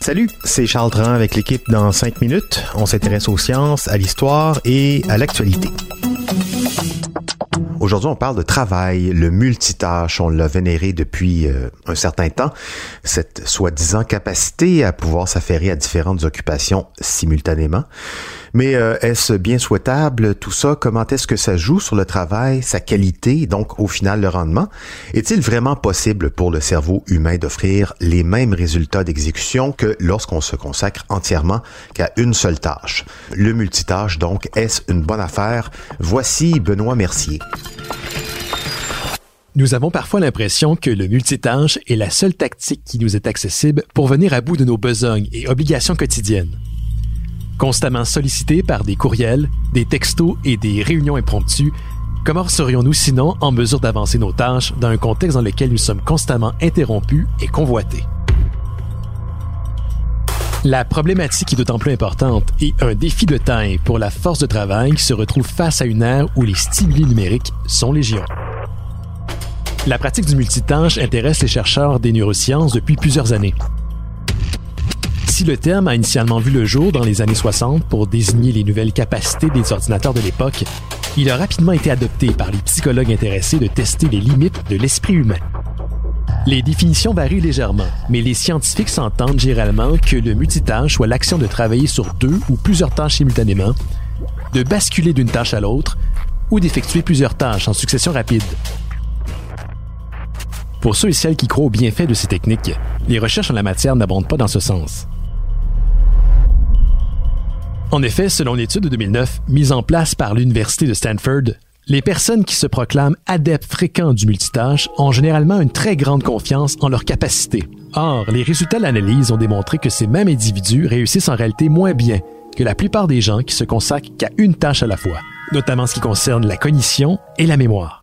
Salut, c'est Charles Dran avec l'équipe dans 5 minutes. On s'intéresse aux sciences, à l'histoire et à l'actualité. Aujourd'hui, on parle de travail, le multitâche. On l'a vénéré depuis euh, un certain temps. Cette soi-disant capacité à pouvoir s'affairer à différentes occupations simultanément. Mais euh, est-ce bien souhaitable tout ça? Comment est-ce que ça joue sur le travail, sa qualité, donc au final le rendement? Est-il vraiment possible pour le cerveau humain d'offrir les mêmes résultats d'exécution que lorsqu'on se consacre entièrement qu'à une seule tâche? Le multitâche, donc, est-ce une bonne affaire? Voici Benoît Mercier. Nous avons parfois l'impression que le multitâche est la seule tactique qui nous est accessible pour venir à bout de nos besognes et obligations quotidiennes. Constamment sollicités par des courriels, des textos et des réunions impromptues, comment serions-nous sinon en mesure d'avancer nos tâches dans un contexte dans lequel nous sommes constamment interrompus et convoités? La problématique est d'autant plus importante et un défi de taille pour la force de travail qui se retrouve face à une ère où les stimuli numériques sont légion. La pratique du multitâche intéresse les chercheurs des neurosciences depuis plusieurs années. Si le terme a initialement vu le jour dans les années 60 pour désigner les nouvelles capacités des ordinateurs de l'époque, il a rapidement été adopté par les psychologues intéressés de tester les limites de l'esprit humain. Les définitions varient légèrement, mais les scientifiques s'entendent généralement que le multitâche soit l'action de travailler sur deux ou plusieurs tâches simultanément, de basculer d'une tâche à l'autre ou d'effectuer plusieurs tâches en succession rapide. Pour ceux et celles qui croient aux bienfaits de ces techniques, les recherches en la matière n'abondent pas dans ce sens. En effet, selon l'étude de 2009 mise en place par l'Université de Stanford, les personnes qui se proclament adeptes fréquents du multitâche ont généralement une très grande confiance en leurs capacités. Or, les résultats de l'analyse ont démontré que ces mêmes individus réussissent en réalité moins bien que la plupart des gens qui se consacrent qu'à une tâche à la fois, notamment en ce qui concerne la cognition et la mémoire.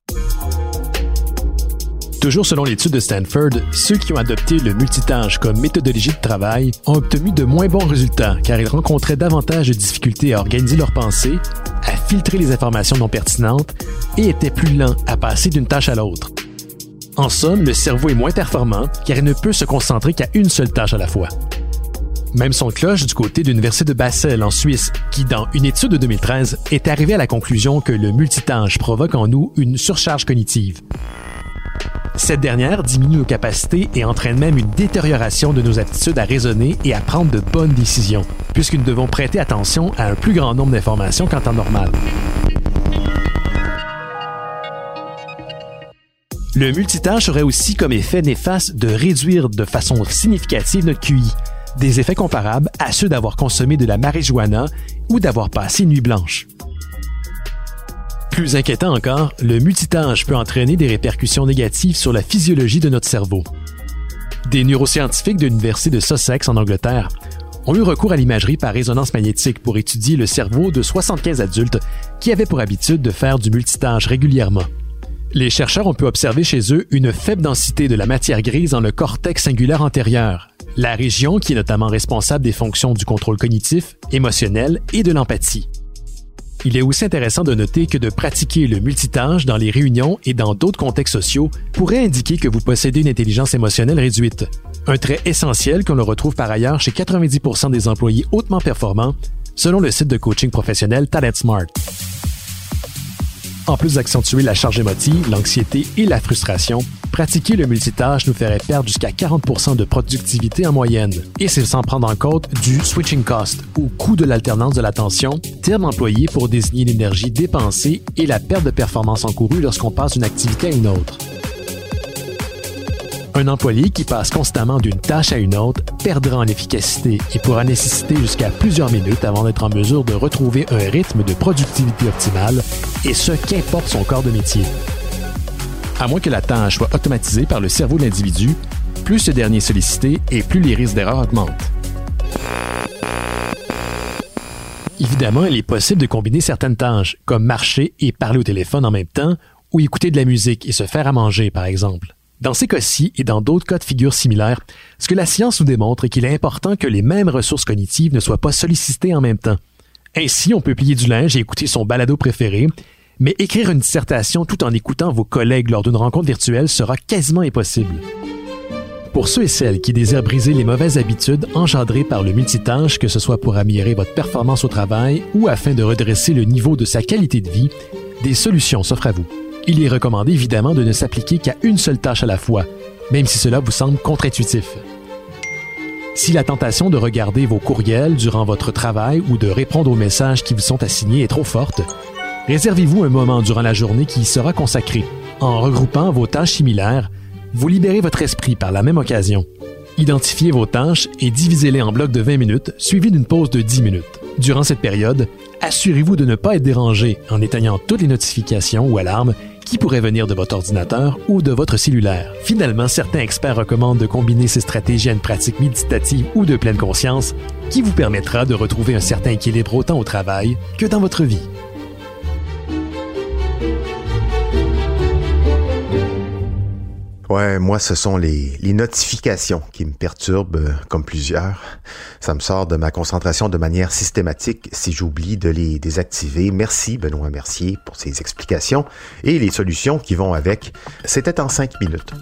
Toujours selon l'étude de Stanford, ceux qui ont adopté le multitâche comme méthodologie de travail ont obtenu de moins bons résultats car ils rencontraient davantage de difficultés à organiser leurs pensées, à filtrer les informations non pertinentes et étaient plus lents à passer d'une tâche à l'autre. En somme, le cerveau est moins performant car il ne peut se concentrer qu'à une seule tâche à la fois. Même son cloche du côté de l'Université de Basel en Suisse, qui, dans une étude de 2013, est arrivé à la conclusion que le multitâche provoque en nous une surcharge cognitive. Cette dernière diminue nos capacités et entraîne même une détérioration de nos aptitudes à raisonner et à prendre de bonnes décisions, puisque nous devons prêter attention à un plus grand nombre d'informations qu'en temps normal. Le multitâche aurait aussi comme effet néfaste de réduire de façon significative notre QI, des effets comparables à ceux d'avoir consommé de la marijuana ou d'avoir passé nuit blanche. Plus inquiétant encore, le multitâche peut entraîner des répercussions négatives sur la physiologie de notre cerveau. Des neuroscientifiques de l'Université de Sussex en Angleterre ont eu recours à l'imagerie par résonance magnétique pour étudier le cerveau de 75 adultes qui avaient pour habitude de faire du multitâche régulièrement. Les chercheurs ont pu observer chez eux une faible densité de la matière grise dans le cortex singulaire antérieur, la région qui est notamment responsable des fonctions du contrôle cognitif, émotionnel et de l'empathie. Il est aussi intéressant de noter que de pratiquer le multitâche dans les réunions et dans d'autres contextes sociaux pourrait indiquer que vous possédez une intelligence émotionnelle réduite. Un trait essentiel qu'on le retrouve par ailleurs chez 90% des employés hautement performants, selon le site de coaching professionnel Talent Smart. En plus d'accentuer la charge émotive, l'anxiété et la frustration, pratiquer le multitâche nous ferait perdre jusqu'à 40% de productivité en moyenne. Et c'est sans prendre en compte du switching cost, ou coût de l'alternance de l'attention, terme employé pour désigner l'énergie dépensée et la perte de performance encourue lorsqu'on passe d'une activité à une autre. Un employé qui passe constamment d'une tâche à une autre perdra en efficacité et pourra nécessiter jusqu'à plusieurs minutes avant d'être en mesure de retrouver un rythme de productivité optimale, et ce, qu'importe son corps de métier. À moins que la tâche soit automatisée par le cerveau de l'individu, plus ce dernier est sollicité et plus les risques d'erreur augmentent. Évidemment, il est possible de combiner certaines tâches, comme marcher et parler au téléphone en même temps, ou écouter de la musique et se faire à manger, par exemple. Dans ces cas-ci et dans d'autres cas de figure similaires, ce que la science nous démontre est qu'il est important que les mêmes ressources cognitives ne soient pas sollicitées en même temps. Ainsi, on peut plier du linge et écouter son balado préféré, mais écrire une dissertation tout en écoutant vos collègues lors d'une rencontre virtuelle sera quasiment impossible. Pour ceux et celles qui désirent briser les mauvaises habitudes engendrées par le multitâche, que ce soit pour améliorer votre performance au travail ou afin de redresser le niveau de sa qualité de vie, des solutions s'offrent à vous. Il est recommandé évidemment de ne s'appliquer qu'à une seule tâche à la fois, même si cela vous semble contre-intuitif. Si la tentation de regarder vos courriels durant votre travail ou de répondre aux messages qui vous sont assignés est trop forte, réservez-vous un moment durant la journée qui y sera consacré. En regroupant vos tâches similaires, vous libérez votre esprit par la même occasion. Identifiez vos tâches et divisez-les en blocs de 20 minutes, suivis d'une pause de 10 minutes. Durant cette période, assurez-vous de ne pas être dérangé en éteignant toutes les notifications ou alarmes qui pourraient venir de votre ordinateur ou de votre cellulaire. Finalement, certains experts recommandent de combiner ces stratégies à une pratique méditative ou de pleine conscience qui vous permettra de retrouver un certain équilibre autant au travail que dans votre vie. Ouais, moi, ce sont les, notifications qui me perturbent, euh, comme plusieurs. Ça me sort de ma concentration de manière systématique si j'oublie de les désactiver. Merci, Benoît Mercier, pour ces explications et les solutions qui vont avec. C'était en cinq minutes.